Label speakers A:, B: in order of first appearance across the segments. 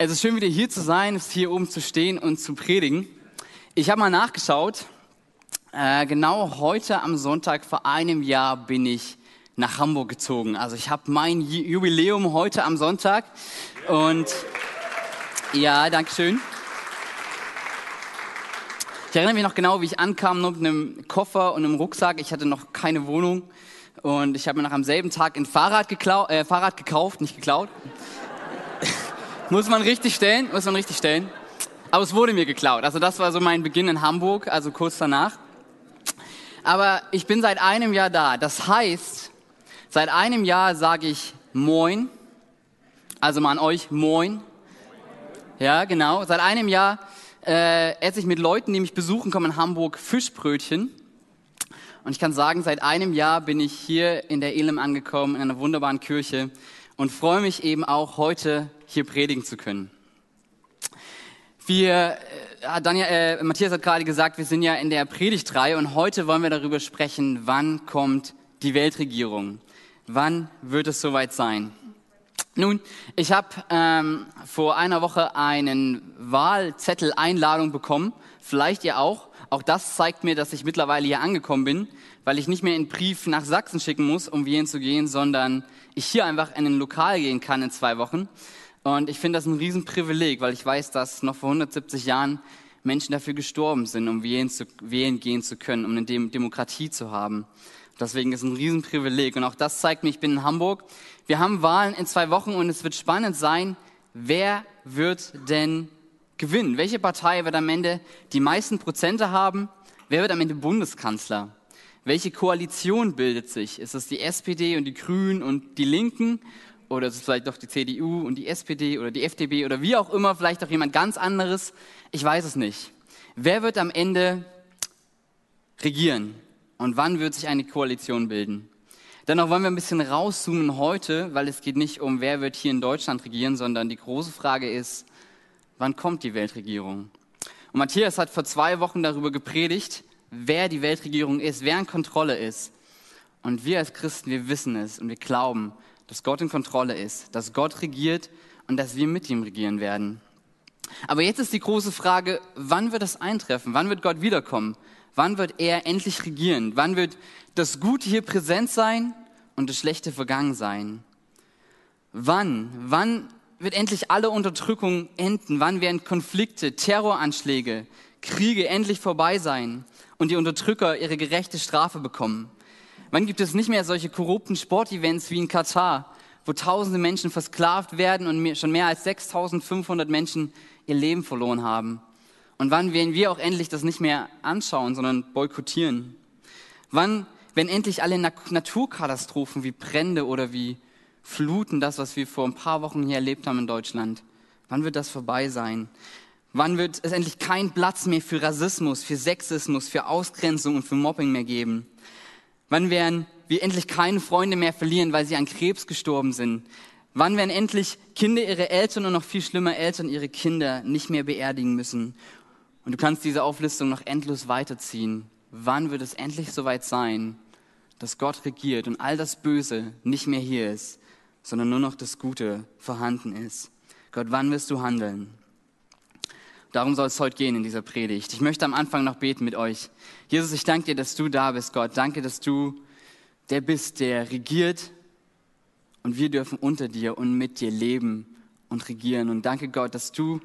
A: Es ist schön, wieder hier zu sein, hier oben zu stehen und zu predigen. Ich habe mal nachgeschaut. Äh, genau heute am Sonntag vor einem Jahr bin ich nach Hamburg gezogen. Also ich habe mein Jubiläum heute am Sonntag. Und ja, danke schön. Ich erinnere mich noch genau, wie ich ankam, mit einem Koffer und einem Rucksack. Ich hatte noch keine Wohnung. Und ich habe mir nach am selben Tag ein Fahrrad, äh, Fahrrad gekauft, nicht geklaut. Muss man richtig stellen, muss man richtig stellen. Aber es wurde mir geklaut. Also das war so mein Beginn in Hamburg, also kurz danach. Aber ich bin seit einem Jahr da. Das heißt, seit einem Jahr sage ich Moin. Also mal an euch Moin. Ja, genau. Seit einem Jahr äh, esse ich mit Leuten, die mich besuchen, kommen in Hamburg Fischbrötchen. Und ich kann sagen, seit einem Jahr bin ich hier in der Elim angekommen, in einer wunderbaren Kirche und freue mich eben auch heute hier predigen zu können. Wir, äh, Daniel, äh, Matthias hat gerade gesagt, wir sind ja in der Predigtreihe und heute wollen wir darüber sprechen, wann kommt die Weltregierung? Wann wird es soweit sein? Nun, ich habe ähm, vor einer Woche einen Wahlzettel-Einladung bekommen, vielleicht ihr auch. Auch das zeigt mir, dass ich mittlerweile hier angekommen bin, weil ich nicht mehr einen Brief nach Sachsen schicken muss, um wählen zu gehen, sondern ich hier einfach in ein Lokal gehen kann in zwei Wochen. Und ich finde das ein Riesenprivileg, weil ich weiß, dass noch vor 170 Jahren Menschen dafür gestorben sind, um wählen, zu, wählen gehen zu können, um eine Demokratie zu haben. Deswegen ist es ein Riesenprivileg. Und auch das zeigt mir, ich bin in Hamburg. Wir haben Wahlen in zwei Wochen und es wird spannend sein, wer wird denn gewinnen? Welche Partei wird am Ende die meisten Prozente haben? Wer wird am Ende Bundeskanzler? Welche Koalition bildet sich? Ist es die SPD und die Grünen und die Linken? Oder ist es vielleicht doch die CDU und die SPD oder die FDP oder wie auch immer, vielleicht auch jemand ganz anderes? Ich weiß es nicht. Wer wird am Ende regieren? Und wann wird sich eine Koalition bilden? Dennoch wollen wir ein bisschen rauszoomen heute, weil es geht nicht um, wer wird hier in Deutschland regieren, sondern die große Frage ist, wann kommt die Weltregierung? Und Matthias hat vor zwei Wochen darüber gepredigt, wer die Weltregierung ist, wer in Kontrolle ist. Und wir als Christen, wir wissen es und wir glauben, dass Gott in Kontrolle ist, dass Gott regiert und dass wir mit ihm regieren werden. Aber jetzt ist die große Frage, wann wird das eintreffen? Wann wird Gott wiederkommen? Wann wird er endlich regieren? Wann wird das Gute hier präsent sein und das Schlechte vergangen sein? Wann? Wann wird endlich alle Unterdrückung enden? Wann werden Konflikte, Terroranschläge, Kriege endlich vorbei sein und die Unterdrücker ihre gerechte Strafe bekommen? Wann gibt es nicht mehr solche korrupten Sportevents wie in Katar, wo tausende Menschen versklavt werden und schon mehr als 6500 Menschen ihr Leben verloren haben? Und wann werden wir auch endlich das nicht mehr anschauen, sondern boykottieren? Wann werden endlich alle Naturkatastrophen wie Brände oder wie Fluten, das, was wir vor ein paar Wochen hier erlebt haben in Deutschland, wann wird das vorbei sein? Wann wird es endlich keinen Platz mehr für Rassismus, für Sexismus, für Ausgrenzung und für Mobbing mehr geben? Wann werden wir endlich keine Freunde mehr verlieren, weil sie an Krebs gestorben sind? Wann werden endlich Kinder ihre Eltern und noch viel schlimmer Eltern ihre Kinder nicht mehr beerdigen müssen? Und du kannst diese Auflistung noch endlos weiterziehen. Wann wird es endlich soweit sein, dass Gott regiert und all das Böse nicht mehr hier ist, sondern nur noch das Gute vorhanden ist? Gott, wann wirst du handeln? Darum soll es heute gehen in dieser Predigt. Ich möchte am Anfang noch beten mit euch. Jesus, ich danke dir, dass du da bist, Gott. Danke, dass du der bist, der regiert und wir dürfen unter dir und mit dir leben und regieren. Und danke, Gott, dass du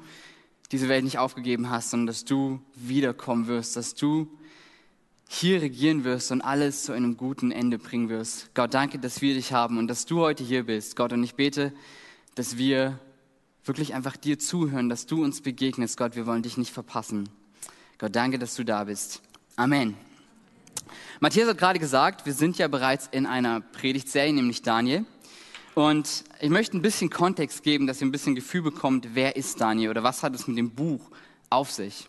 A: diese Welt nicht aufgegeben hast, sondern dass du wiederkommen wirst, dass du hier regieren wirst und alles zu einem guten Ende bringen wirst. Gott, danke, dass wir dich haben und dass du heute hier bist, Gott. Und ich bete, dass wir wirklich einfach dir zuhören, dass du uns begegnest, Gott. Wir wollen dich nicht verpassen. Gott, danke, dass du da bist. Amen. Matthias hat gerade gesagt, wir sind ja bereits in einer Predigtserie, nämlich Daniel. Und ich möchte ein bisschen Kontext geben, dass ihr ein bisschen Gefühl bekommt, wer ist Daniel oder was hat es mit dem Buch auf sich.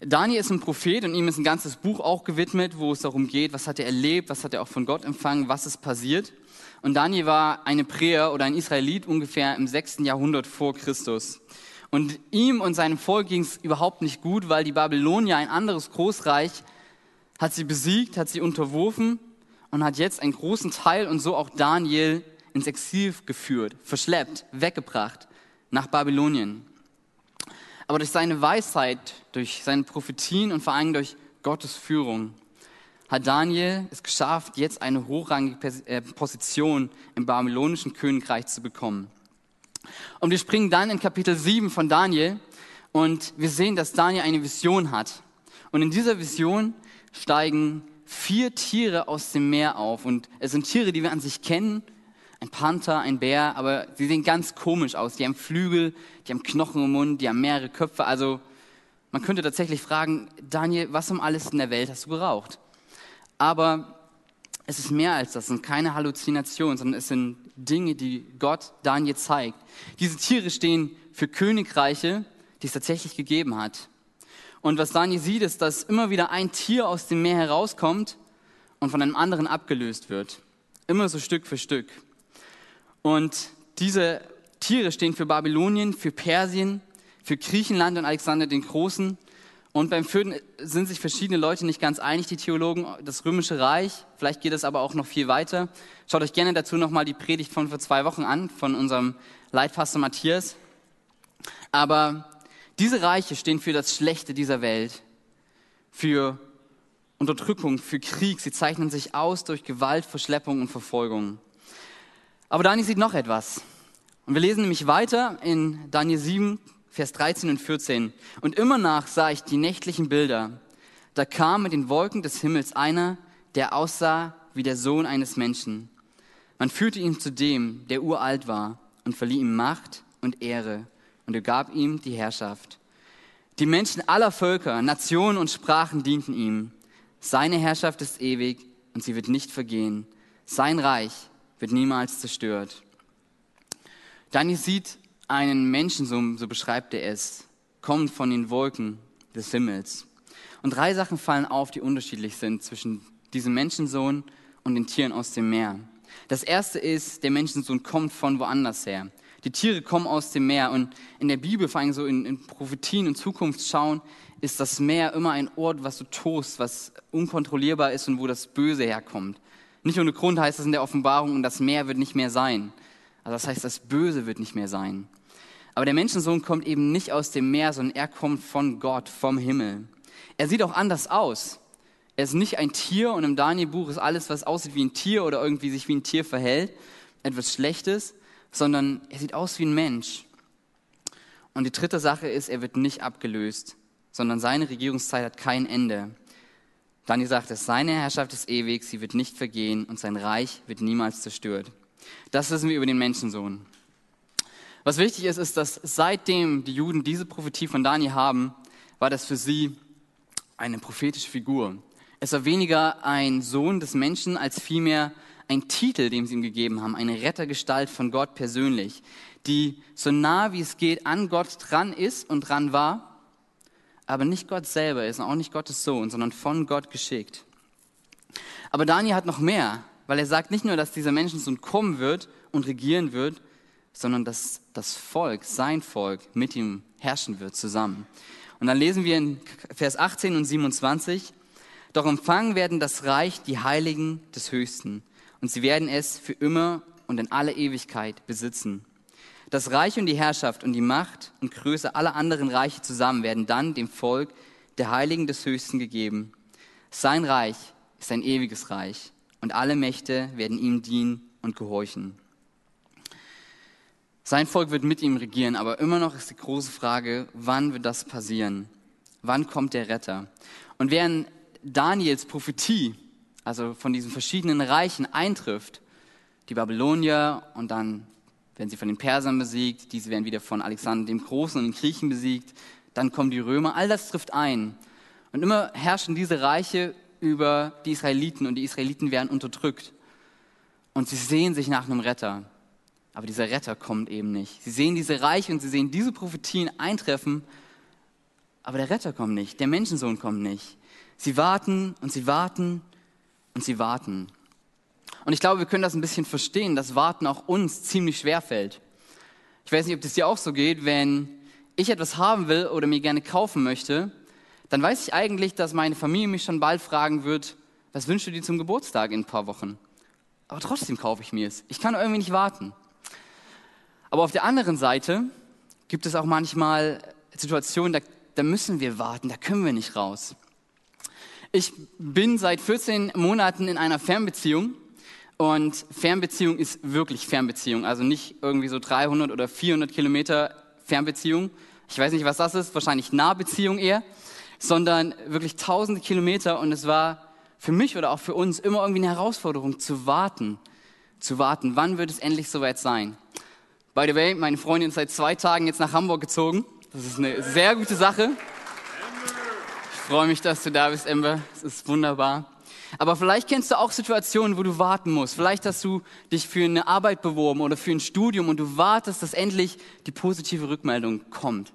A: Daniel ist ein Prophet und ihm ist ein ganzes Buch auch gewidmet, wo es darum geht, was hat er erlebt, was hat er auch von Gott empfangen, was ist passiert. Und Daniel war eine Präer oder ein Israelit ungefähr im sechsten Jahrhundert vor Christus. Und ihm und seinem Volk ging es überhaupt nicht gut, weil die Babylonier, ein anderes Großreich, hat sie besiegt, hat sie unterworfen und hat jetzt einen großen Teil und so auch Daniel ins Exil geführt, verschleppt, weggebracht nach Babylonien. Aber durch seine Weisheit, durch seine Prophetien und vor allem durch Gottes Führung hat Daniel es geschafft, jetzt eine hochrangige äh, Position im babylonischen Königreich zu bekommen. Und wir springen dann in Kapitel 7 von Daniel und wir sehen, dass Daniel eine Vision hat. Und in dieser Vision steigen vier Tiere aus dem Meer auf. Und es sind Tiere, die wir an sich kennen. Ein Panther, ein Bär, aber sie sehen ganz komisch aus. Die haben Flügel, die haben Knochen im Mund, die haben mehrere Köpfe. Also man könnte tatsächlich fragen, Daniel, was um alles in der Welt hast du geraucht? Aber es ist mehr als das, es sind keine Halluzinationen, sondern es sind Dinge, die Gott Daniel zeigt. Diese Tiere stehen für Königreiche, die es tatsächlich gegeben hat. Und was Daniel sieht, ist, dass immer wieder ein Tier aus dem Meer herauskommt und von einem anderen abgelöst wird. Immer so Stück für Stück. Und diese Tiere stehen für Babylonien, für Persien, für Griechenland und Alexander den Großen. Und beim vierten sind sich verschiedene Leute nicht ganz einig, die Theologen. Das Römische Reich, vielleicht geht es aber auch noch viel weiter. Schaut euch gerne dazu nochmal die Predigt von vor zwei Wochen an, von unserem Leitpastor Matthias. Aber diese Reiche stehen für das Schlechte dieser Welt, für Unterdrückung, für Krieg. Sie zeichnen sich aus durch Gewalt, Verschleppung und Verfolgung. Aber Daniel sieht noch etwas. Und wir lesen nämlich weiter in Daniel 7, Vers 13 und 14. Und immer nach sah ich die nächtlichen Bilder. Da kam mit den Wolken des Himmels einer, der aussah wie der Sohn eines Menschen. Man führte ihn zu dem, der uralt war, und verlieh ihm Macht und Ehre und er gab ihm die Herrschaft. Die Menschen aller Völker, Nationen und Sprachen dienten ihm. Seine Herrschaft ist ewig und sie wird nicht vergehen. Sein Reich wird niemals zerstört. Daniel sieht einen Menschensohn, so beschreibt er es, kommt von den Wolken des Himmels. Und drei Sachen fallen auf, die unterschiedlich sind zwischen diesem Menschensohn und den Tieren aus dem Meer. Das erste ist, der Menschensohn kommt von woanders her. Die Tiere kommen aus dem Meer und in der Bibel, vor allem so in, in Prophetien und Zukunftsschauen, ist das Meer immer ein Ort, was du tost, was unkontrollierbar ist und wo das Böse herkommt. Nicht ohne Grund heißt es in der Offenbarung, das Meer wird nicht mehr sein. Also das heißt, das Böse wird nicht mehr sein. Aber der Menschensohn kommt eben nicht aus dem Meer, sondern er kommt von Gott, vom Himmel. Er sieht auch anders aus. Er ist nicht ein Tier und im Daniel-Buch ist alles, was aussieht wie ein Tier oder irgendwie sich wie ein Tier verhält, etwas Schlechtes, sondern er sieht aus wie ein Mensch. Und die dritte Sache ist, er wird nicht abgelöst, sondern seine Regierungszeit hat kein Ende. Daniel sagt es, seine Herrschaft ist ewig, sie wird nicht vergehen und sein Reich wird niemals zerstört. Das wissen wir über den Menschensohn. Was wichtig ist, ist, dass seitdem die Juden diese Prophetie von Daniel haben, war das für sie eine prophetische Figur. Es war weniger ein Sohn des Menschen als vielmehr ein Titel, den sie ihm gegeben haben, eine Rettergestalt von Gott persönlich, die so nah wie es geht an Gott dran ist und dran war, aber nicht Gott selber ist und auch nicht Gottes Sohn, sondern von Gott geschickt. Aber Daniel hat noch mehr, weil er sagt nicht nur, dass dieser Menschensohn kommen wird und regieren wird, sondern dass das Volk, sein Volk, mit ihm herrschen wird zusammen. Und dann lesen wir in Vers 18 und 27, doch empfangen werden das Reich die Heiligen des Höchsten und sie werden es für immer und in alle Ewigkeit besitzen. Das Reich und die Herrschaft und die Macht und Größe aller anderen Reiche zusammen werden dann dem Volk der Heiligen des Höchsten gegeben. Sein Reich ist ein ewiges Reich und alle Mächte werden ihm dienen und gehorchen. Sein Volk wird mit ihm regieren, aber immer noch ist die große Frage, wann wird das passieren? Wann kommt der Retter? Und während Daniels Prophetie also von diesen verschiedenen Reichen eintrifft. Die Babylonier und dann werden sie von den Persern besiegt, diese werden wieder von Alexander dem Großen und den Griechen besiegt, dann kommen die Römer, all das trifft ein. Und immer herrschen diese Reiche über die Israeliten und die Israeliten werden unterdrückt. Und sie sehen sich nach einem Retter. Aber dieser Retter kommt eben nicht. Sie sehen diese Reiche und sie sehen diese Prophetien eintreffen, aber der Retter kommt nicht, der Menschensohn kommt nicht. Sie warten und sie warten und sie warten. Und ich glaube, wir können das ein bisschen verstehen, dass Warten auch uns ziemlich schwer fällt. Ich weiß nicht, ob das dir auch so geht, wenn ich etwas haben will oder mir gerne kaufen möchte, dann weiß ich eigentlich, dass meine Familie mich schon bald fragen wird, was wünschst du dir zum Geburtstag in ein paar Wochen? Aber trotzdem kaufe ich mir es. Ich kann irgendwie nicht warten. Aber auf der anderen Seite gibt es auch manchmal Situationen, da, da müssen wir warten, da können wir nicht raus. Ich bin seit 14 Monaten in einer Fernbeziehung und Fernbeziehung ist wirklich Fernbeziehung, also nicht irgendwie so 300 oder 400 Kilometer Fernbeziehung. Ich weiß nicht, was das ist, wahrscheinlich Nahbeziehung eher, sondern wirklich tausende Kilometer und es war für mich oder auch für uns immer irgendwie eine Herausforderung zu warten, zu warten, wann wird es endlich soweit sein. By the way, meine Freundin ist seit zwei Tagen jetzt nach Hamburg gezogen. Das ist eine sehr gute Sache. Ich freue mich, dass du da bist, Ember. Es ist wunderbar. Aber vielleicht kennst du auch Situationen, wo du warten musst. Vielleicht hast du dich für eine Arbeit beworben oder für ein Studium und du wartest, dass endlich die positive Rückmeldung kommt.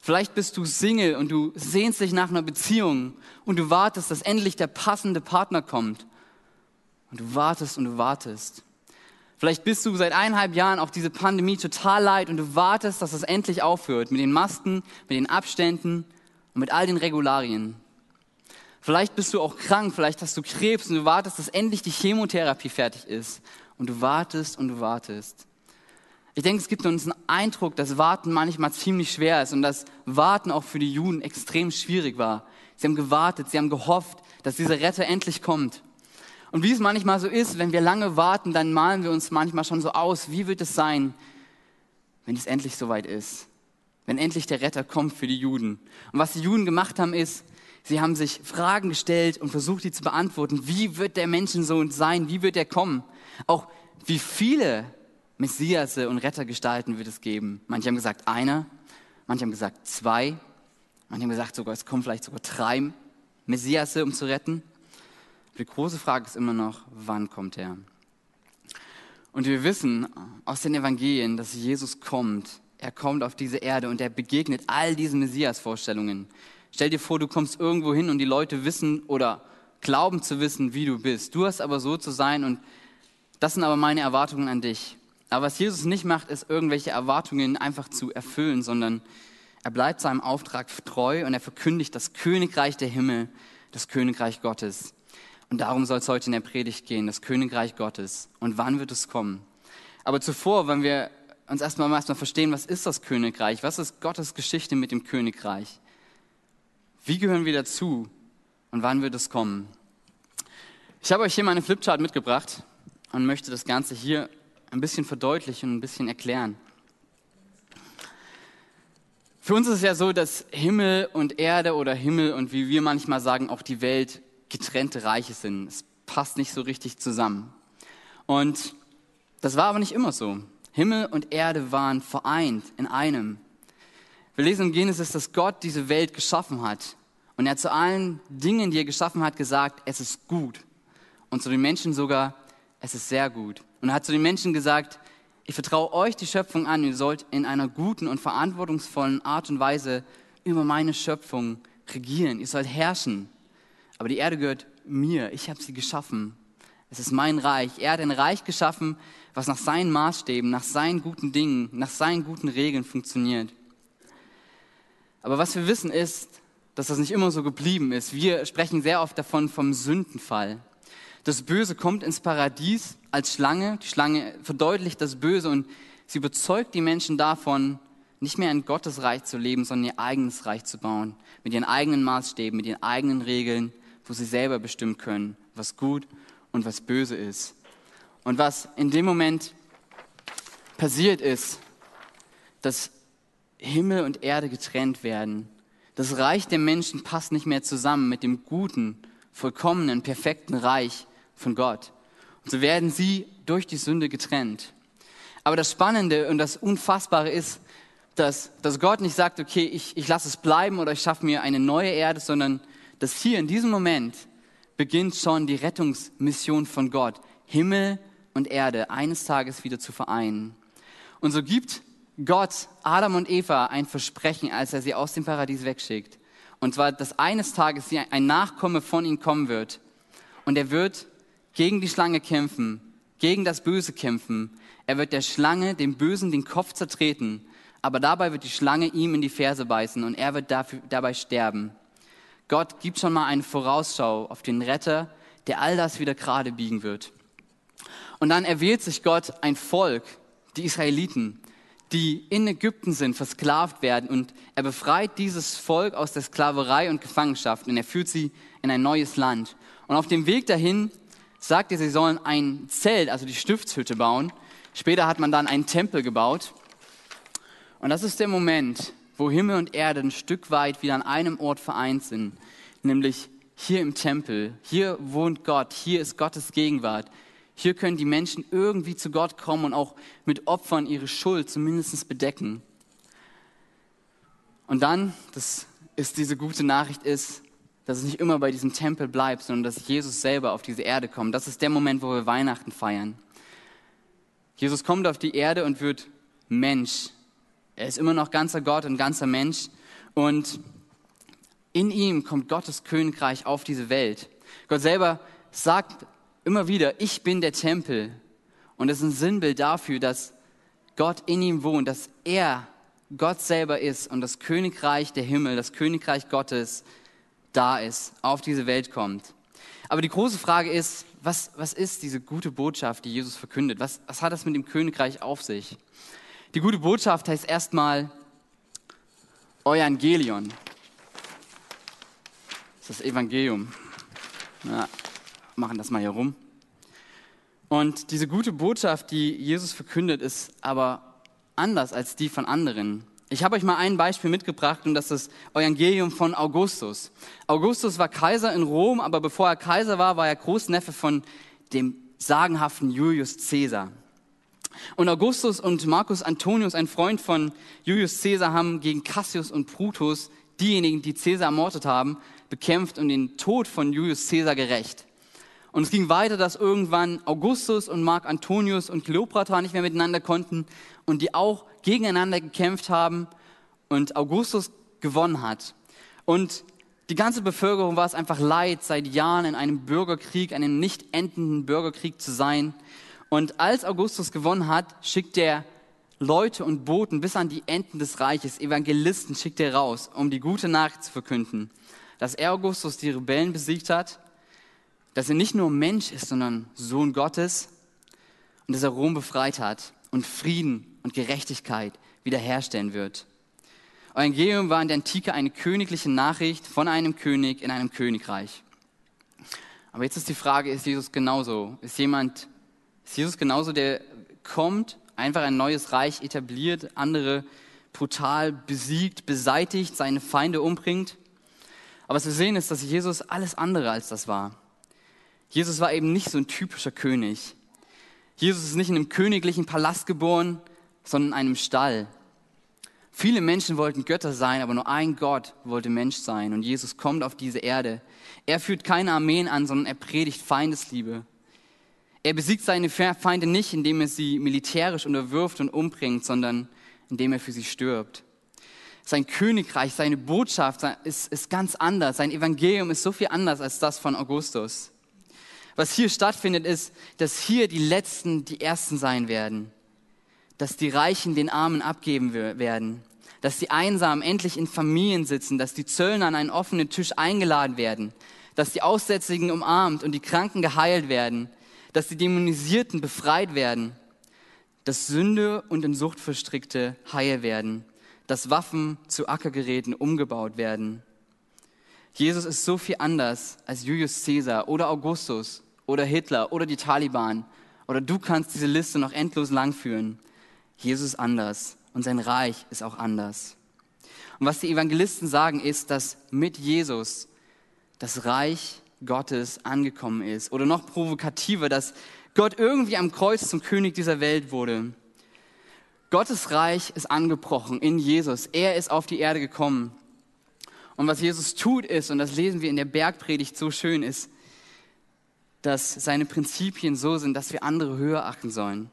A: Vielleicht bist du Single und du sehnst dich nach einer Beziehung und du wartest, dass endlich der passende Partner kommt. Und du wartest und du wartest. Vielleicht bist du seit eineinhalb Jahren auch diese Pandemie total leid und du wartest, dass es endlich aufhört mit den Masken, mit den Abständen und mit all den Regularien. Vielleicht bist du auch krank, vielleicht hast du Krebs und du wartest, dass endlich die Chemotherapie fertig ist. Und du wartest und du wartest. Ich denke, es gibt uns einen Eindruck, dass Warten manchmal ziemlich schwer ist und dass Warten auch für die Juden extrem schwierig war. Sie haben gewartet, sie haben gehofft, dass dieser Retter endlich kommt. Und wie es manchmal so ist, wenn wir lange warten, dann malen wir uns manchmal schon so aus, wie wird es sein, wenn es endlich soweit ist. Wenn endlich der Retter kommt für die Juden. Und was die Juden gemacht haben, ist, Sie haben sich Fragen gestellt und versucht, die zu beantworten. Wie wird der Menschensohn sein? Wie wird er kommen? Auch wie viele Messiasse und Rettergestalten wird es geben? Manche haben gesagt einer, manche haben gesagt zwei, manche haben gesagt sogar, es kommen vielleicht sogar drei Messiasse, um zu retten. Die große Frage ist immer noch, wann kommt er? Und wir wissen aus den Evangelien, dass Jesus kommt. Er kommt auf diese Erde und er begegnet all diesen Messias-Vorstellungen. Stell dir vor, du kommst irgendwo hin und die Leute wissen oder glauben zu wissen, wie du bist. Du hast aber so zu sein und das sind aber meine Erwartungen an dich. Aber was Jesus nicht macht, ist irgendwelche Erwartungen einfach zu erfüllen, sondern er bleibt seinem Auftrag treu und er verkündigt das Königreich der Himmel, das Königreich Gottes. Und darum soll es heute in der Predigt gehen, das Königreich Gottes. Und wann wird es kommen? Aber zuvor, wenn wir uns erstmal erstmal verstehen, was ist das Königreich? Was ist Gottes Geschichte mit dem Königreich? Wie gehören wir dazu und wann wird es kommen? Ich habe euch hier meine Flipchart mitgebracht und möchte das Ganze hier ein bisschen verdeutlichen und ein bisschen erklären. Für uns ist es ja so, dass Himmel und Erde oder Himmel und wie wir manchmal sagen, auch die Welt getrennte Reiche sind. Es passt nicht so richtig zusammen. Und das war aber nicht immer so. Himmel und Erde waren vereint in einem. Wir lesen in Genesis, dass Gott diese Welt geschaffen hat. Und er hat zu allen Dingen, die er geschaffen hat, gesagt, es ist gut. Und zu den Menschen sogar, es ist sehr gut. Und er hat zu den Menschen gesagt, ich vertraue euch die Schöpfung an, ihr sollt in einer guten und verantwortungsvollen Art und Weise über meine Schöpfung regieren, ihr sollt herrschen. Aber die Erde gehört mir, ich habe sie geschaffen. Es ist mein Reich. Er hat ein Reich geschaffen, was nach seinen Maßstäben, nach seinen guten Dingen, nach seinen guten Regeln funktioniert. Aber was wir wissen ist, dass das nicht immer so geblieben ist. Wir sprechen sehr oft davon vom Sündenfall. Das Böse kommt ins Paradies als Schlange. Die Schlange verdeutlicht das Böse und sie überzeugt die Menschen davon, nicht mehr in Gottes Reich zu leben, sondern ihr eigenes Reich zu bauen. Mit ihren eigenen Maßstäben, mit ihren eigenen Regeln, wo sie selber bestimmen können, was gut und was böse ist. Und was in dem Moment passiert ist, dass Himmel und Erde getrennt werden. Das Reich der Menschen passt nicht mehr zusammen mit dem guten, vollkommenen, perfekten Reich von Gott. Und so werden sie durch die Sünde getrennt. Aber das Spannende und das Unfassbare ist, dass, dass Gott nicht sagt, okay, ich, ich lasse es bleiben oder ich schaffe mir eine neue Erde, sondern dass hier in diesem Moment beginnt schon die Rettungsmission von Gott, Himmel und Erde eines Tages wieder zu vereinen. Und so gibt Gott Adam und Eva ein Versprechen, als er sie aus dem Paradies wegschickt. Und zwar, dass eines Tages ein Nachkomme von ihnen kommen wird. Und er wird gegen die Schlange kämpfen, gegen das Böse kämpfen. Er wird der Schlange, dem Bösen, den Kopf zertreten. Aber dabei wird die Schlange ihm in die Ferse beißen und er wird dafür, dabei sterben. Gott gibt schon mal eine Vorausschau auf den Retter, der all das wieder gerade biegen wird. Und dann erwählt sich Gott ein Volk, die Israeliten, die in Ägypten sind, versklavt werden. Und er befreit dieses Volk aus der Sklaverei und Gefangenschaft und er führt sie in ein neues Land. Und auf dem Weg dahin sagt er, sie sollen ein Zelt, also die Stiftshütte bauen. Später hat man dann einen Tempel gebaut. Und das ist der Moment, wo Himmel und Erde ein Stück weit wieder an einem Ort vereint sind, nämlich hier im Tempel. Hier wohnt Gott, hier ist Gottes Gegenwart. Hier können die Menschen irgendwie zu Gott kommen und auch mit Opfern ihre Schuld zumindest bedecken. Und dann, das ist diese gute Nachricht ist, dass es nicht immer bei diesem Tempel bleibt, sondern dass Jesus selber auf diese Erde kommt. Das ist der Moment, wo wir Weihnachten feiern. Jesus kommt auf die Erde und wird Mensch. Er ist immer noch ganzer Gott und ganzer Mensch. Und in ihm kommt Gottes Königreich auf diese Welt. Gott selber sagt immer wieder, ich bin der Tempel. Und es ist ein Sinnbild dafür, dass Gott in ihm wohnt, dass er Gott selber ist und das Königreich der Himmel, das Königreich Gottes da ist, auf diese Welt kommt. Aber die große Frage ist, was, was ist diese gute Botschaft, die Jesus verkündet? Was, was hat das mit dem Königreich auf sich? Die gute Botschaft heißt erstmal Evangelion. Das ist das Evangelium. Ja, machen das mal hier rum. Und diese gute Botschaft, die Jesus verkündet, ist aber anders als die von anderen. Ich habe euch mal ein Beispiel mitgebracht und das ist das Evangelium von Augustus. Augustus war Kaiser in Rom, aber bevor er Kaiser war, war er Großneffe von dem sagenhaften Julius Caesar. Und Augustus und Marcus Antonius, ein Freund von Julius Caesar, haben gegen Cassius und Brutus, diejenigen, die Caesar ermordet haben, bekämpft und den Tod von Julius Caesar gerecht. Und es ging weiter, dass irgendwann Augustus und Mark Antonius und Kleopatra nicht mehr miteinander konnten und die auch gegeneinander gekämpft haben und Augustus gewonnen hat. Und die ganze Bevölkerung war es einfach leid, seit Jahren in einem Bürgerkrieg, einem nicht endenden Bürgerkrieg zu sein. Und als Augustus gewonnen hat, schickt er Leute und Boten bis an die Enden des Reiches, Evangelisten schickt er raus, um die gute Nachricht zu verkünden, dass er Augustus die Rebellen besiegt hat dass er nicht nur Mensch ist, sondern Sohn Gottes und dass er Rom befreit hat und Frieden und Gerechtigkeit wiederherstellen wird. Evangelium war in der Antike eine königliche Nachricht von einem König in einem Königreich. Aber jetzt ist die Frage, ist Jesus genauso? Ist jemand, ist Jesus genauso, der kommt, einfach ein neues Reich etabliert, andere brutal besiegt, beseitigt, seine Feinde umbringt? Aber was wir sehen ist, dass Jesus alles andere als das war. Jesus war eben nicht so ein typischer König. Jesus ist nicht in einem königlichen Palast geboren, sondern in einem Stall. Viele Menschen wollten Götter sein, aber nur ein Gott wollte Mensch sein. Und Jesus kommt auf diese Erde. Er führt keine Armeen an, sondern er predigt Feindesliebe. Er besiegt seine Feinde nicht, indem er sie militärisch unterwirft und umbringt, sondern indem er für sie stirbt. Sein Königreich, seine Botschaft ist, ist ganz anders. Sein Evangelium ist so viel anders als das von Augustus. Was hier stattfindet, ist, dass hier die Letzten die Ersten sein werden, dass die Reichen den Armen abgeben werden, dass die Einsamen endlich in Familien sitzen, dass die Zöllner an einen offenen Tisch eingeladen werden, dass die Aussätzigen umarmt und die Kranken geheilt werden, dass die Dämonisierten befreit werden, dass Sünde und in Sucht verstrickte heil werden, dass Waffen zu Ackergeräten umgebaut werden. Jesus ist so viel anders als Julius Caesar oder Augustus oder Hitler oder die Taliban oder du kannst diese Liste noch endlos lang führen. Jesus ist anders und sein Reich ist auch anders. Und was die Evangelisten sagen, ist, dass mit Jesus das Reich Gottes angekommen ist. Oder noch provokativer, dass Gott irgendwie am Kreuz zum König dieser Welt wurde. Gottes Reich ist angebrochen in Jesus. Er ist auf die Erde gekommen. Und was Jesus tut ist, und das lesen wir in der Bergpredigt so schön, ist, dass seine Prinzipien so sind, dass wir andere höher achten sollen,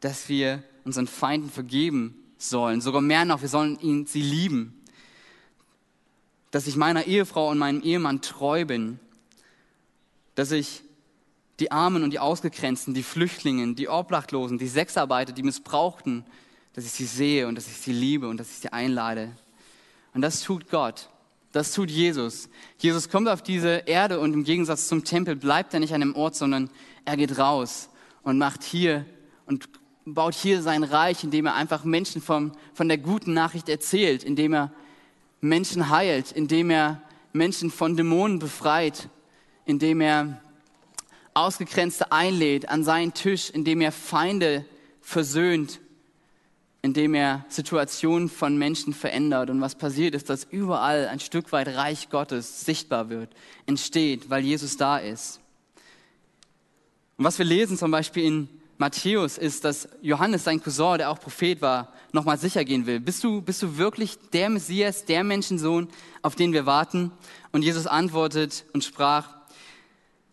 A: dass wir unseren Feinden vergeben sollen, sogar mehr noch, wir sollen ihn, sie lieben, dass ich meiner Ehefrau und meinem Ehemann treu bin, dass ich die Armen und die Ausgegrenzten, die Flüchtlinge, die Obdachlosen, die Sexarbeiter, die Missbrauchten, dass ich sie sehe und dass ich sie liebe und dass ich sie einlade. Und das tut Gott. Das tut Jesus. Jesus kommt auf diese Erde und im Gegensatz zum Tempel bleibt er nicht an dem Ort, sondern er geht raus und macht hier und baut hier sein Reich, indem er einfach Menschen vom, von der guten Nachricht erzählt, indem er Menschen heilt, indem er Menschen von Dämonen befreit, indem er Ausgegrenzte einlädt an seinen Tisch, indem er Feinde versöhnt, indem er Situationen von Menschen verändert. Und was passiert ist, dass überall ein Stück weit Reich Gottes sichtbar wird, entsteht, weil Jesus da ist. Und was wir lesen zum Beispiel in Matthäus ist, dass Johannes, sein Cousin, der auch Prophet war, nochmal sicher gehen will. Bist du, bist du wirklich der Messias, der Menschensohn, auf den wir warten? Und Jesus antwortet und sprach,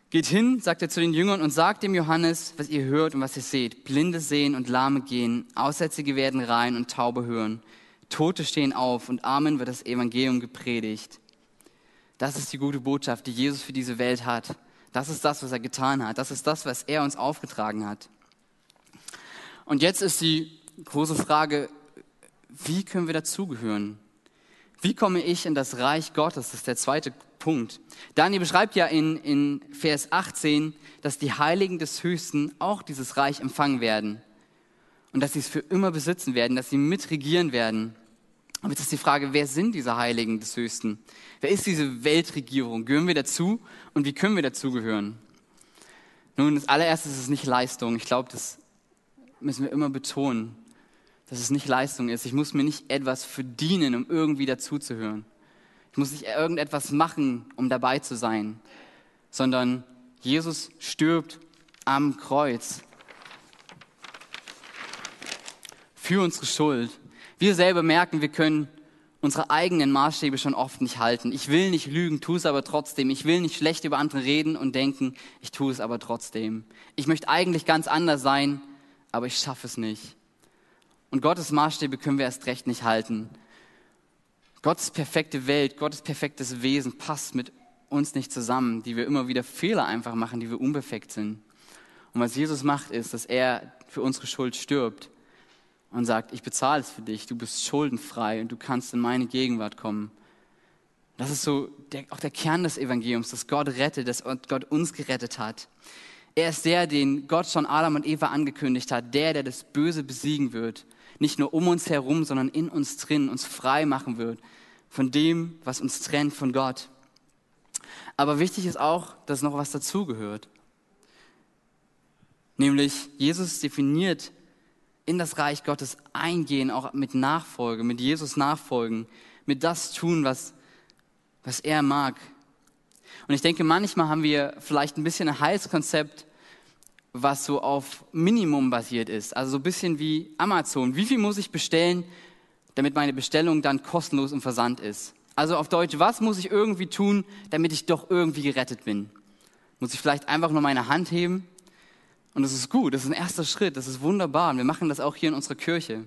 A: Geht hin, sagt er zu den Jüngern, und sagt dem Johannes, was ihr hört und was ihr seht. Blinde sehen und Lahme gehen, Aussätzige werden rein und Taube hören. Tote stehen auf und Armen wird das Evangelium gepredigt. Das ist die gute Botschaft, die Jesus für diese Welt hat. Das ist das, was er getan hat. Das ist das, was er uns aufgetragen hat. Und jetzt ist die große Frage, wie können wir dazugehören? Wie komme ich in das Reich Gottes? Das ist der zweite Punkt. Daniel beschreibt ja in, in Vers 18, dass die Heiligen des Höchsten auch dieses Reich empfangen werden. Und dass sie es für immer besitzen werden, dass sie mitregieren werden. Aber jetzt ist die Frage, wer sind diese Heiligen des Höchsten? Wer ist diese Weltregierung? Gehören wir dazu und wie können wir dazugehören? Nun, das allererste ist es nicht Leistung. Ich glaube, das müssen wir immer betonen, dass es nicht Leistung ist. Ich muss mir nicht etwas verdienen, um irgendwie dazuzuhören. Ich muss nicht irgendetwas machen, um dabei zu sein, sondern Jesus stirbt am Kreuz für unsere Schuld. Wir selber merken, wir können unsere eigenen Maßstäbe schon oft nicht halten. Ich will nicht lügen, tue es aber trotzdem. Ich will nicht schlecht über andere reden und denken, ich tue es aber trotzdem. Ich möchte eigentlich ganz anders sein, aber ich schaffe es nicht. Und Gottes Maßstäbe können wir erst recht nicht halten. Gottes perfekte Welt, Gottes perfektes Wesen passt mit uns nicht zusammen, die wir immer wieder Fehler einfach machen, die wir unperfekt sind. Und was Jesus macht, ist, dass er für unsere Schuld stirbt und sagt, ich bezahle es für dich, du bist schuldenfrei und du kannst in meine Gegenwart kommen. Das ist so der, auch der Kern des Evangeliums, dass Gott rettet, dass Gott uns gerettet hat. Er ist der, den Gott schon Adam und Eva angekündigt hat, der, der das Böse besiegen wird. Nicht nur um uns herum, sondern in uns drin, uns frei machen wird von dem, was uns trennt von Gott. Aber wichtig ist auch, dass noch was dazugehört. Nämlich, Jesus definiert in das Reich Gottes eingehen, auch mit Nachfolge, mit Jesus nachfolgen, mit das tun, was, was er mag. Und ich denke, manchmal haben wir vielleicht ein bisschen ein Heilskonzept, was so auf Minimum basiert ist. Also so ein bisschen wie Amazon. Wie viel muss ich bestellen, damit meine Bestellung dann kostenlos im Versand ist? Also auf Deutsch, was muss ich irgendwie tun, damit ich doch irgendwie gerettet bin? Muss ich vielleicht einfach nur meine Hand heben? Und das ist gut, das ist ein erster Schritt, das ist wunderbar. Und wir machen das auch hier in unserer Kirche.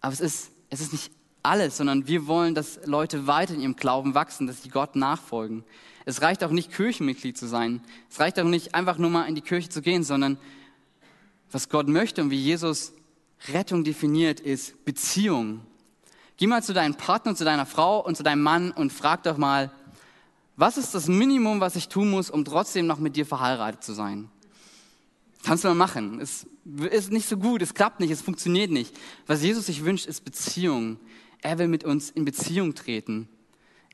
A: Aber es ist, es ist nicht alles, sondern wir wollen, dass Leute weiter in ihrem Glauben wachsen, dass sie Gott nachfolgen. Es reicht auch nicht, Kirchenmitglied zu sein. Es reicht auch nicht, einfach nur mal in die Kirche zu gehen, sondern was Gott möchte und wie Jesus Rettung definiert, ist Beziehung. Geh mal zu deinem Partner, zu deiner Frau und zu deinem Mann und frag doch mal, was ist das Minimum, was ich tun muss, um trotzdem noch mit dir verheiratet zu sein? Kannst du mal machen. Es ist nicht so gut, es klappt nicht, es funktioniert nicht. Was Jesus sich wünscht, ist Beziehung. Er will mit uns in Beziehung treten.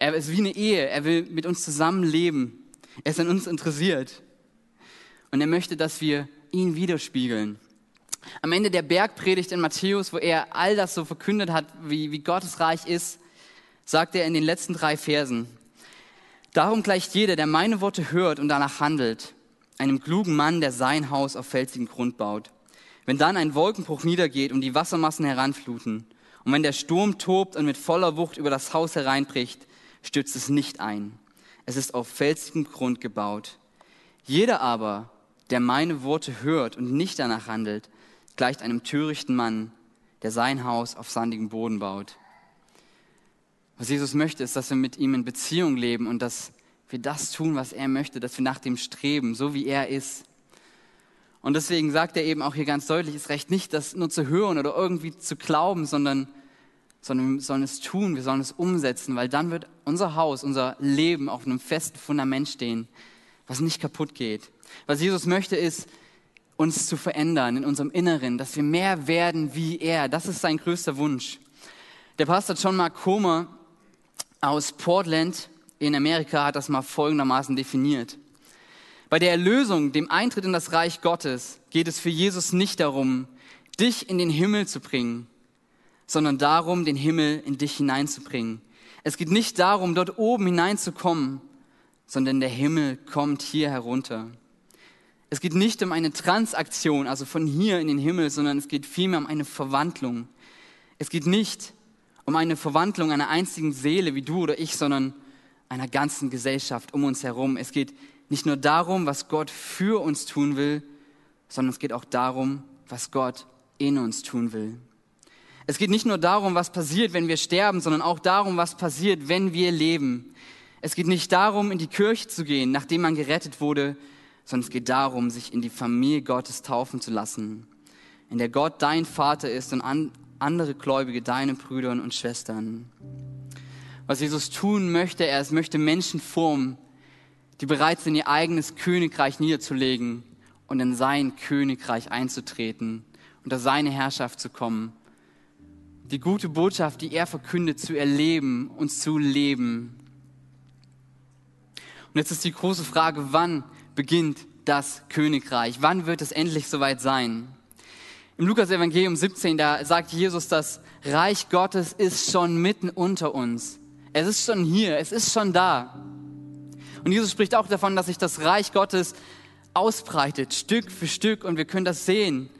A: Er ist wie eine Ehe. Er will mit uns zusammenleben. Er ist an uns interessiert. Und er möchte, dass wir ihn widerspiegeln. Am Ende der Bergpredigt in Matthäus, wo er all das so verkündet hat, wie, wie Gottes Reich ist, sagt er in den letzten drei Versen, Darum gleicht jeder, der meine Worte hört und danach handelt, einem klugen Mann, der sein Haus auf felsigen Grund baut. Wenn dann ein Wolkenbruch niedergeht und die Wassermassen heranfluten, und wenn der Sturm tobt und mit voller Wucht über das Haus hereinbricht, stürzt es nicht ein. Es ist auf felsigem Grund gebaut. Jeder aber, der meine Worte hört und nicht danach handelt, gleicht einem törichten Mann, der sein Haus auf sandigem Boden baut. Was Jesus möchte, ist, dass wir mit ihm in Beziehung leben und dass wir das tun, was er möchte, dass wir nach dem streben, so wie er ist. Und deswegen sagt er eben auch hier ganz deutlich, es reicht nicht, das nur zu hören oder irgendwie zu glauben, sondern sondern wir sollen es tun, wir sollen es umsetzen, weil dann wird unser Haus, unser Leben auf einem festen Fundament stehen, was nicht kaputt geht. Was Jesus möchte ist, uns zu verändern in unserem Inneren, dass wir mehr werden wie er. Das ist sein größter Wunsch. Der Pastor John Mark Comer aus Portland in Amerika hat das mal folgendermaßen definiert. Bei der Erlösung, dem Eintritt in das Reich Gottes, geht es für Jesus nicht darum, dich in den Himmel zu bringen, sondern darum, den Himmel in dich hineinzubringen. Es geht nicht darum, dort oben hineinzukommen, sondern der Himmel kommt hier herunter. Es geht nicht um eine Transaktion, also von hier in den Himmel, sondern es geht vielmehr um eine Verwandlung. Es geht nicht um eine Verwandlung einer einzigen Seele wie du oder ich, sondern einer ganzen Gesellschaft um uns herum. Es geht nicht nur darum, was Gott für uns tun will, sondern es geht auch darum, was Gott in uns tun will. Es geht nicht nur darum, was passiert, wenn wir sterben, sondern auch darum, was passiert, wenn wir leben. Es geht nicht darum, in die Kirche zu gehen, nachdem man gerettet wurde, sondern es geht darum, sich in die Familie Gottes taufen zu lassen, in der Gott dein Vater ist und andere Gläubige deine Brüder und Schwestern. Was Jesus tun möchte, er möchte Menschen formen, die bereit sind, ihr eigenes Königreich niederzulegen und in sein Königreich einzutreten, unter seine Herrschaft zu kommen. Die gute Botschaft, die er verkündet, zu erleben und zu leben. Und jetzt ist die große Frage, wann beginnt das Königreich? Wann wird es endlich soweit sein? Im Lukas Evangelium 17, da sagt Jesus, das Reich Gottes ist schon mitten unter uns. Es ist schon hier, es ist schon da. Und Jesus spricht auch davon, dass sich das Reich Gottes ausbreitet, Stück für Stück, und wir können das sehen.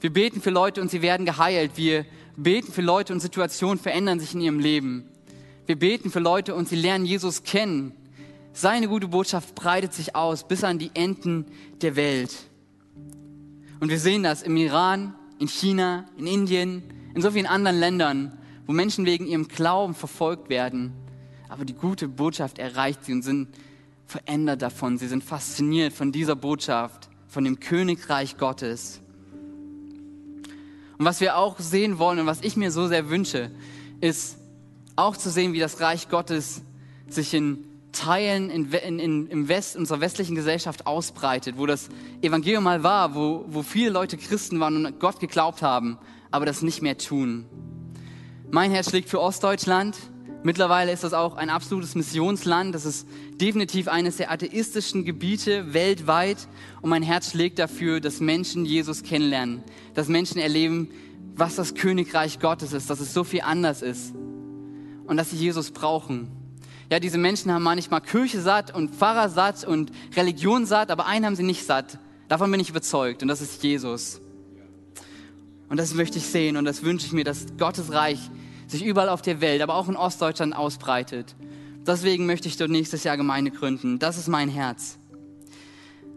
A: Wir beten für Leute und sie werden geheilt. Wir beten für Leute und Situationen verändern sich in ihrem Leben. Wir beten für Leute und sie lernen Jesus kennen. Seine gute Botschaft breitet sich aus bis an die Enden der Welt. Und wir sehen das im Iran, in China, in Indien, in so vielen anderen Ländern, wo Menschen wegen ihrem Glauben verfolgt werden. Aber die gute Botschaft erreicht sie und sind verändert davon. Sie sind fasziniert von dieser Botschaft, von dem Königreich Gottes. Und was wir auch sehen wollen und was ich mir so sehr wünsche, ist auch zu sehen, wie das Reich Gottes sich in Teilen in, in, im West, unserer westlichen Gesellschaft ausbreitet, wo das Evangelium mal war, wo, wo viele Leute Christen waren und Gott geglaubt haben, aber das nicht mehr tun. Mein Herz schlägt für Ostdeutschland. Mittlerweile ist das auch ein absolutes Missionsland. Das ist definitiv eines der atheistischen Gebiete weltweit. Und mein Herz schlägt dafür, dass Menschen Jesus kennenlernen, dass Menschen erleben, was das Königreich Gottes ist, dass es so viel anders ist und dass sie Jesus brauchen. Ja, diese Menschen haben manchmal Kirche satt und Pfarrer satt und Religion satt, aber einen haben sie nicht satt. Davon bin ich überzeugt und das ist Jesus. Und das möchte ich sehen und das wünsche ich mir, dass Gottes Reich sich überall auf der Welt, aber auch in Ostdeutschland ausbreitet. Deswegen möchte ich dort nächstes Jahr Gemeinde gründen. Das ist mein Herz.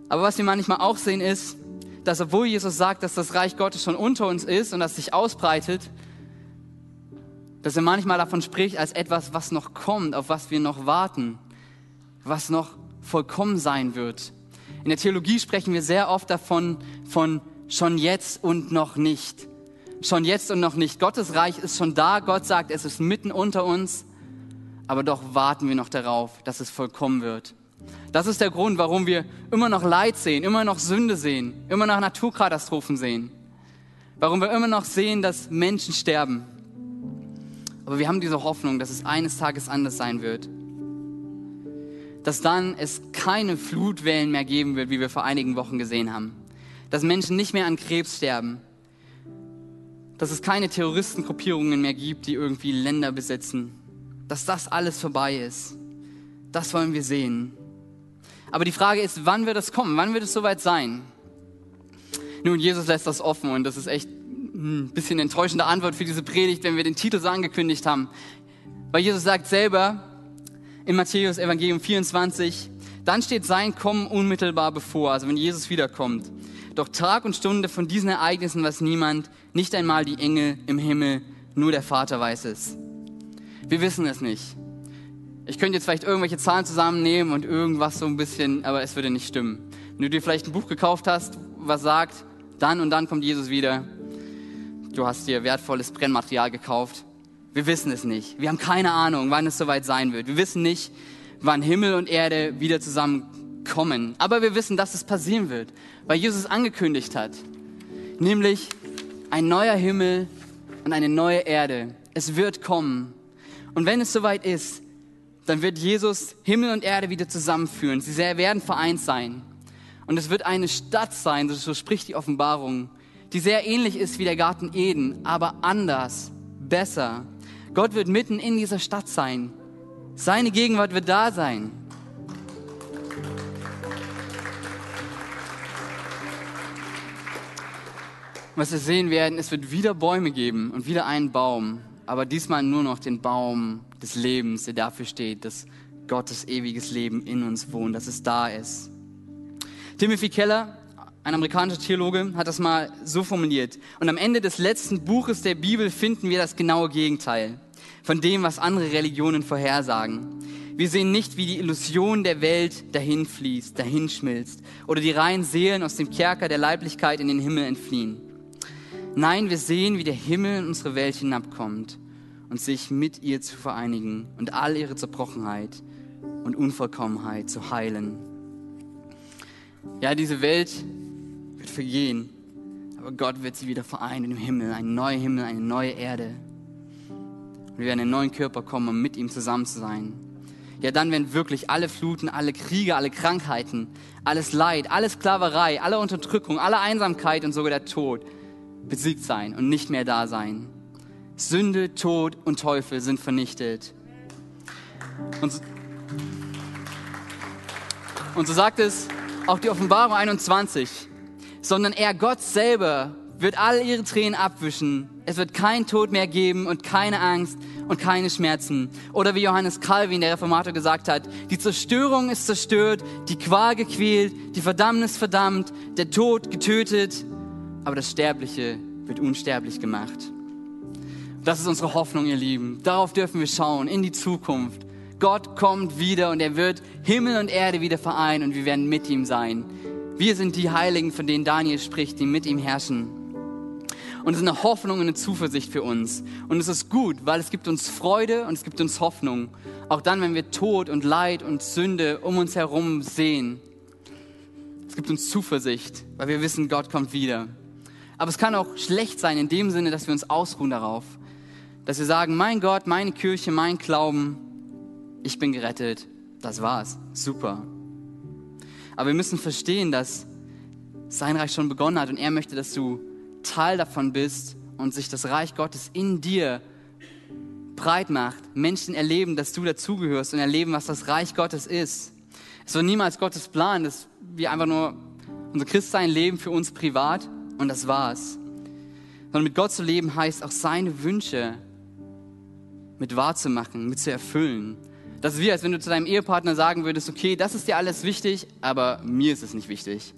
A: Aber was wir manchmal auch sehen ist, dass obwohl Jesus sagt, dass das Reich Gottes schon unter uns ist und das sich ausbreitet, dass er manchmal davon spricht als etwas, was noch kommt, auf was wir noch warten, was noch vollkommen sein wird. In der Theologie sprechen wir sehr oft davon, von schon jetzt und noch nicht. Schon jetzt und noch nicht. Gottes Reich ist schon da. Gott sagt, es ist mitten unter uns. Aber doch warten wir noch darauf, dass es vollkommen wird. Das ist der Grund, warum wir immer noch Leid sehen, immer noch Sünde sehen, immer noch Naturkatastrophen sehen. Warum wir immer noch sehen, dass Menschen sterben. Aber wir haben diese Hoffnung, dass es eines Tages anders sein wird. Dass dann es keine Flutwellen mehr geben wird, wie wir vor einigen Wochen gesehen haben. Dass Menschen nicht mehr an Krebs sterben. Dass es keine Terroristengruppierungen mehr gibt, die irgendwie Länder besetzen. Dass das alles vorbei ist. Das wollen wir sehen. Aber die Frage ist, wann wird es kommen? Wann wird es soweit sein? Nun, Jesus lässt das offen und das ist echt ein bisschen enttäuschende Antwort für diese Predigt, wenn wir den Titel so angekündigt haben. Weil Jesus sagt selber in Matthäus Evangelium 24, dann steht sein Kommen unmittelbar bevor, also wenn Jesus wiederkommt. Doch Tag und Stunde von diesen Ereignissen weiß niemand, nicht einmal die Engel im Himmel, nur der Vater weiß es. Wir wissen es nicht. Ich könnte jetzt vielleicht irgendwelche Zahlen zusammennehmen und irgendwas so ein bisschen, aber es würde nicht stimmen. Wenn du dir vielleicht ein Buch gekauft hast, was sagt, dann und dann kommt Jesus wieder, du hast dir wertvolles Brennmaterial gekauft. Wir wissen es nicht. Wir haben keine Ahnung, wann es soweit sein wird. Wir wissen nicht, wann Himmel und Erde wieder zusammen kommen. Aber wir wissen, dass es passieren wird, weil Jesus angekündigt hat. Nämlich ein neuer Himmel und eine neue Erde. Es wird kommen. Und wenn es soweit ist, dann wird Jesus Himmel und Erde wieder zusammenführen. Sie werden vereint sein. Und es wird eine Stadt sein, so spricht die Offenbarung, die sehr ähnlich ist wie der Garten Eden, aber anders, besser. Gott wird mitten in dieser Stadt sein. Seine Gegenwart wird da sein. Was wir sehen werden, es wird wieder Bäume geben und wieder einen Baum, aber diesmal nur noch den Baum des Lebens, der dafür steht, dass Gottes ewiges Leben in uns wohnt, dass es da ist. Timothy Keller, ein amerikanischer Theologe, hat das mal so formuliert. Und am Ende des letzten Buches der Bibel finden wir das genaue Gegenteil von dem, was andere Religionen vorhersagen. Wir sehen nicht, wie die Illusion der Welt dahinfließt, dahinschmilzt oder die reinen Seelen aus dem Kerker der Leiblichkeit in den Himmel entfliehen. Nein, wir sehen, wie der Himmel in unsere Welt hinabkommt und sich mit ihr zu vereinigen und all ihre Zerbrochenheit und Unvollkommenheit zu heilen. Ja, diese Welt wird vergehen, aber Gott wird sie wieder vereinen im Himmel, ein neuer Himmel, eine neue Erde. Und wir werden in einen neuen Körper kommen, um mit ihm zusammen zu sein. Ja, dann werden wirklich alle Fluten, alle Kriege, alle Krankheiten, alles Leid, alle Sklaverei, alle Unterdrückung, alle Einsamkeit und sogar der Tod besiegt sein und nicht mehr da sein. Sünde, Tod und Teufel sind vernichtet. Und so, und so sagt es auch die Offenbarung 21, sondern er, Gott selber, wird all ihre Tränen abwischen. Es wird kein Tod mehr geben und keine Angst und keine Schmerzen. Oder wie Johannes Calvin, der Reformator, gesagt hat, die Zerstörung ist zerstört, die Qual gequält, die Verdammnis verdammt, der Tod getötet, aber das Sterbliche wird unsterblich gemacht. Das ist unsere Hoffnung, ihr Lieben. Darauf dürfen wir schauen, in die Zukunft. Gott kommt wieder und er wird Himmel und Erde wieder vereinen und wir werden mit ihm sein. Wir sind die Heiligen, von denen Daniel spricht, die mit ihm herrschen. Und es ist eine Hoffnung und eine Zuversicht für uns. Und es ist gut, weil es gibt uns Freude und es gibt uns Hoffnung. Auch dann, wenn wir Tod und Leid und Sünde um uns herum sehen. Es gibt uns Zuversicht, weil wir wissen, Gott kommt wieder. Aber es kann auch schlecht sein in dem Sinne, dass wir uns ausruhen darauf. Dass wir sagen, mein Gott, meine Kirche, mein Glauben, ich bin gerettet, das war's, super. Aber wir müssen verstehen, dass sein Reich schon begonnen hat und er möchte, dass du Teil davon bist und sich das Reich Gottes in dir breit macht. Menschen erleben, dass du dazugehörst und erleben, was das Reich Gottes ist. Es war niemals Gottes Plan, dass wir einfach nur unser Christsein leben für uns privat und das war's. Sondern mit Gott zu leben heißt auch seine Wünsche mit wahrzumachen, mit zu erfüllen. Das ist wie, als wenn du zu deinem Ehepartner sagen würdest, okay, das ist dir alles wichtig, aber mir ist es nicht wichtig.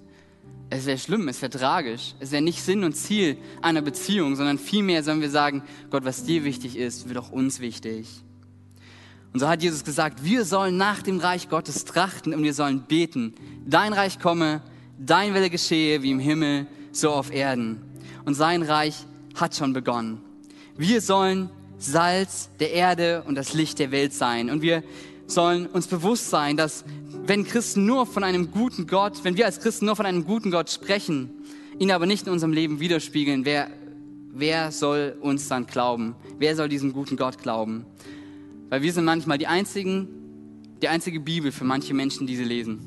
A: Es wäre schlimm, es wäre tragisch. Es wäre nicht Sinn und Ziel einer Beziehung, sondern vielmehr sollen wir sagen, Gott, was dir wichtig ist, wird auch uns wichtig. Und so hat Jesus gesagt, wir sollen nach dem Reich Gottes trachten und wir sollen beten. Dein Reich komme, dein Wille geschehe wie im Himmel, so auf Erden. Und sein Reich hat schon begonnen. Wir sollen Salz der Erde und das Licht der Welt sein. Und wir sollen uns bewusst sein, dass wenn Christen nur von einem guten Gott, wenn wir als Christen nur von einem guten Gott sprechen, ihn aber nicht in unserem Leben widerspiegeln, wer, wer soll uns dann glauben? Wer soll diesem guten Gott glauben? Weil wir sind manchmal die einzigen, die einzige Bibel für manche Menschen, die sie lesen.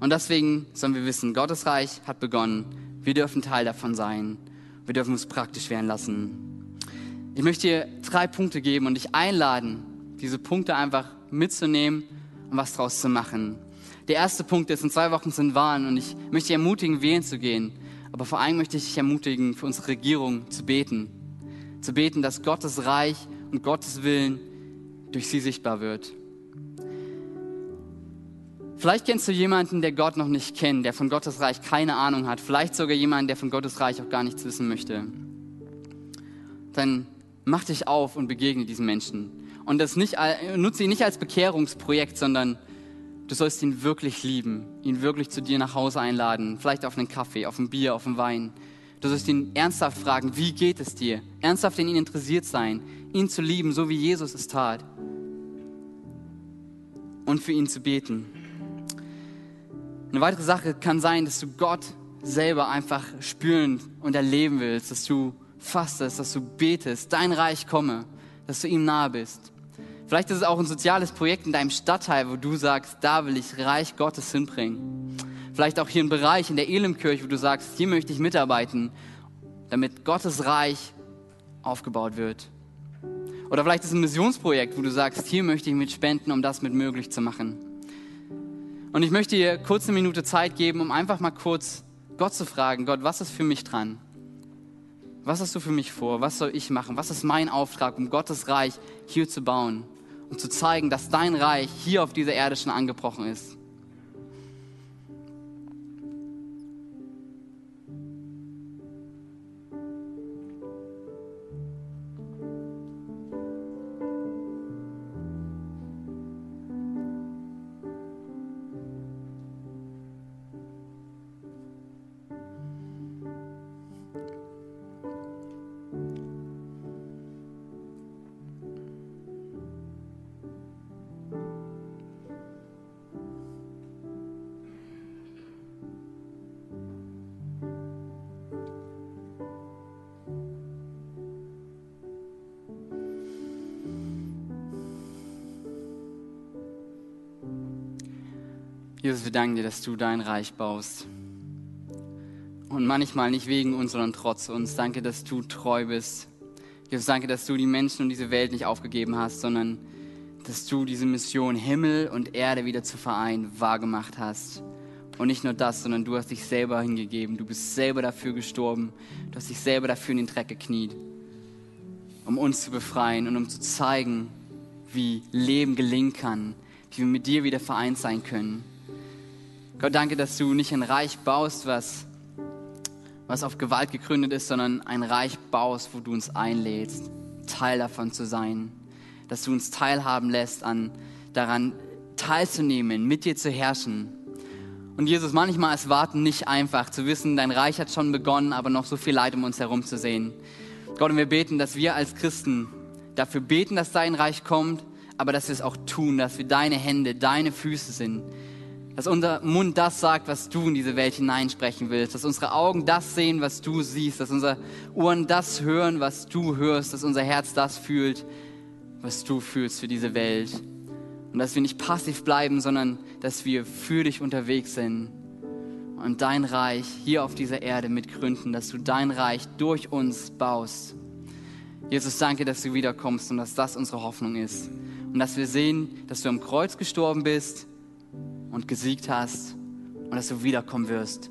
A: Und deswegen sollen wir wissen, Gottes Reich hat begonnen. Wir dürfen Teil davon sein. Wir dürfen es praktisch werden lassen. Ich möchte dir drei Punkte geben und dich einladen, diese Punkte einfach mitzunehmen und was draus zu machen. Der erste Punkt ist, in zwei Wochen sind Wahlen und ich möchte dich ermutigen, wählen zu gehen. Aber vor allem möchte ich dich ermutigen, für unsere Regierung zu beten. Zu beten, dass Gottes Reich und Gottes Willen durch sie sichtbar wird. Vielleicht kennst du jemanden, der Gott noch nicht kennt, der von Gottes Reich keine Ahnung hat. Vielleicht sogar jemanden, der von Gottes Reich auch gar nichts wissen möchte. Dann mach dich auf und begegne diesen Menschen. Und das nicht, nutze ihn nicht als Bekehrungsprojekt, sondern du sollst ihn wirklich lieben, ihn wirklich zu dir nach Hause einladen, vielleicht auf einen Kaffee, auf ein Bier, auf einen Wein. Du sollst ihn ernsthaft fragen, wie geht es dir? Ernsthaft in ihn interessiert sein, ihn zu lieben, so wie Jesus es tat. Und für ihn zu beten. Eine weitere Sache kann sein, dass du Gott selber einfach spüren und erleben willst, dass du fastest, dass du betest, dein Reich komme, dass du ihm nahe bist. Vielleicht ist es auch ein soziales Projekt in deinem Stadtteil, wo du sagst, da will ich Reich Gottes hinbringen. Vielleicht auch hier ein Bereich in der Elimkirche, wo du sagst, hier möchte ich mitarbeiten, damit Gottes Reich aufgebaut wird. Oder vielleicht ist es ein Missionsprojekt, wo du sagst, hier möchte ich mit spenden, um das mit möglich zu machen. Und ich möchte dir kurz eine Minute Zeit geben, um einfach mal kurz Gott zu fragen, Gott, was ist für mich dran? Was hast du für mich vor? Was soll ich machen? Was ist mein Auftrag, um Gottes Reich hier zu bauen? Um zu zeigen, dass dein Reich hier auf dieser Erde schon angebrochen ist. Jesus, wir danken dir, dass du dein Reich baust. Und manchmal nicht wegen uns, sondern trotz uns. Danke, dass du treu bist. Jesus, danke, dass du die Menschen und diese Welt nicht aufgegeben hast, sondern dass du diese Mission, Himmel und Erde wieder zu vereinen, wahrgemacht hast. Und nicht nur das, sondern du hast dich selber hingegeben. Du bist selber dafür gestorben. Du hast dich selber dafür in den Dreck gekniet, um uns zu befreien und um zu zeigen, wie Leben gelingen kann, wie wir mit dir wieder vereint sein können. Gott, danke, dass du nicht ein Reich baust, was, was auf Gewalt gegründet ist, sondern ein Reich baust, wo du uns einlädst, Teil davon zu sein. Dass du uns teilhaben lässt, an, daran teilzunehmen, mit dir zu herrschen. Und Jesus, manchmal ist Warten nicht einfach, zu wissen, dein Reich hat schon begonnen, aber noch so viel Leid um uns herum zu sehen. Gott, und wir beten, dass wir als Christen dafür beten, dass dein Reich kommt, aber dass wir es auch tun, dass wir deine Hände, deine Füße sind, dass unser Mund das sagt, was du in diese Welt hineinsprechen willst, dass unsere Augen das sehen, was du siehst, dass unsere Ohren das hören, was du hörst, dass unser Herz das fühlt, was du fühlst für diese Welt. Und dass wir nicht passiv bleiben, sondern dass wir für dich unterwegs sind und dein Reich hier auf dieser Erde mitgründen, dass du dein Reich durch uns baust. Jesus, danke, dass du wiederkommst und dass das unsere Hoffnung ist. Und dass wir sehen, dass du am Kreuz gestorben bist, und gesiegt hast und dass du wiederkommen wirst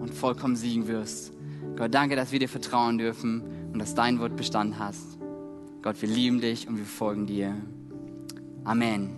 A: und vollkommen siegen wirst. Gott, danke, dass wir dir vertrauen dürfen und dass dein Wort Bestand hast. Gott, wir lieben dich und wir folgen dir. Amen.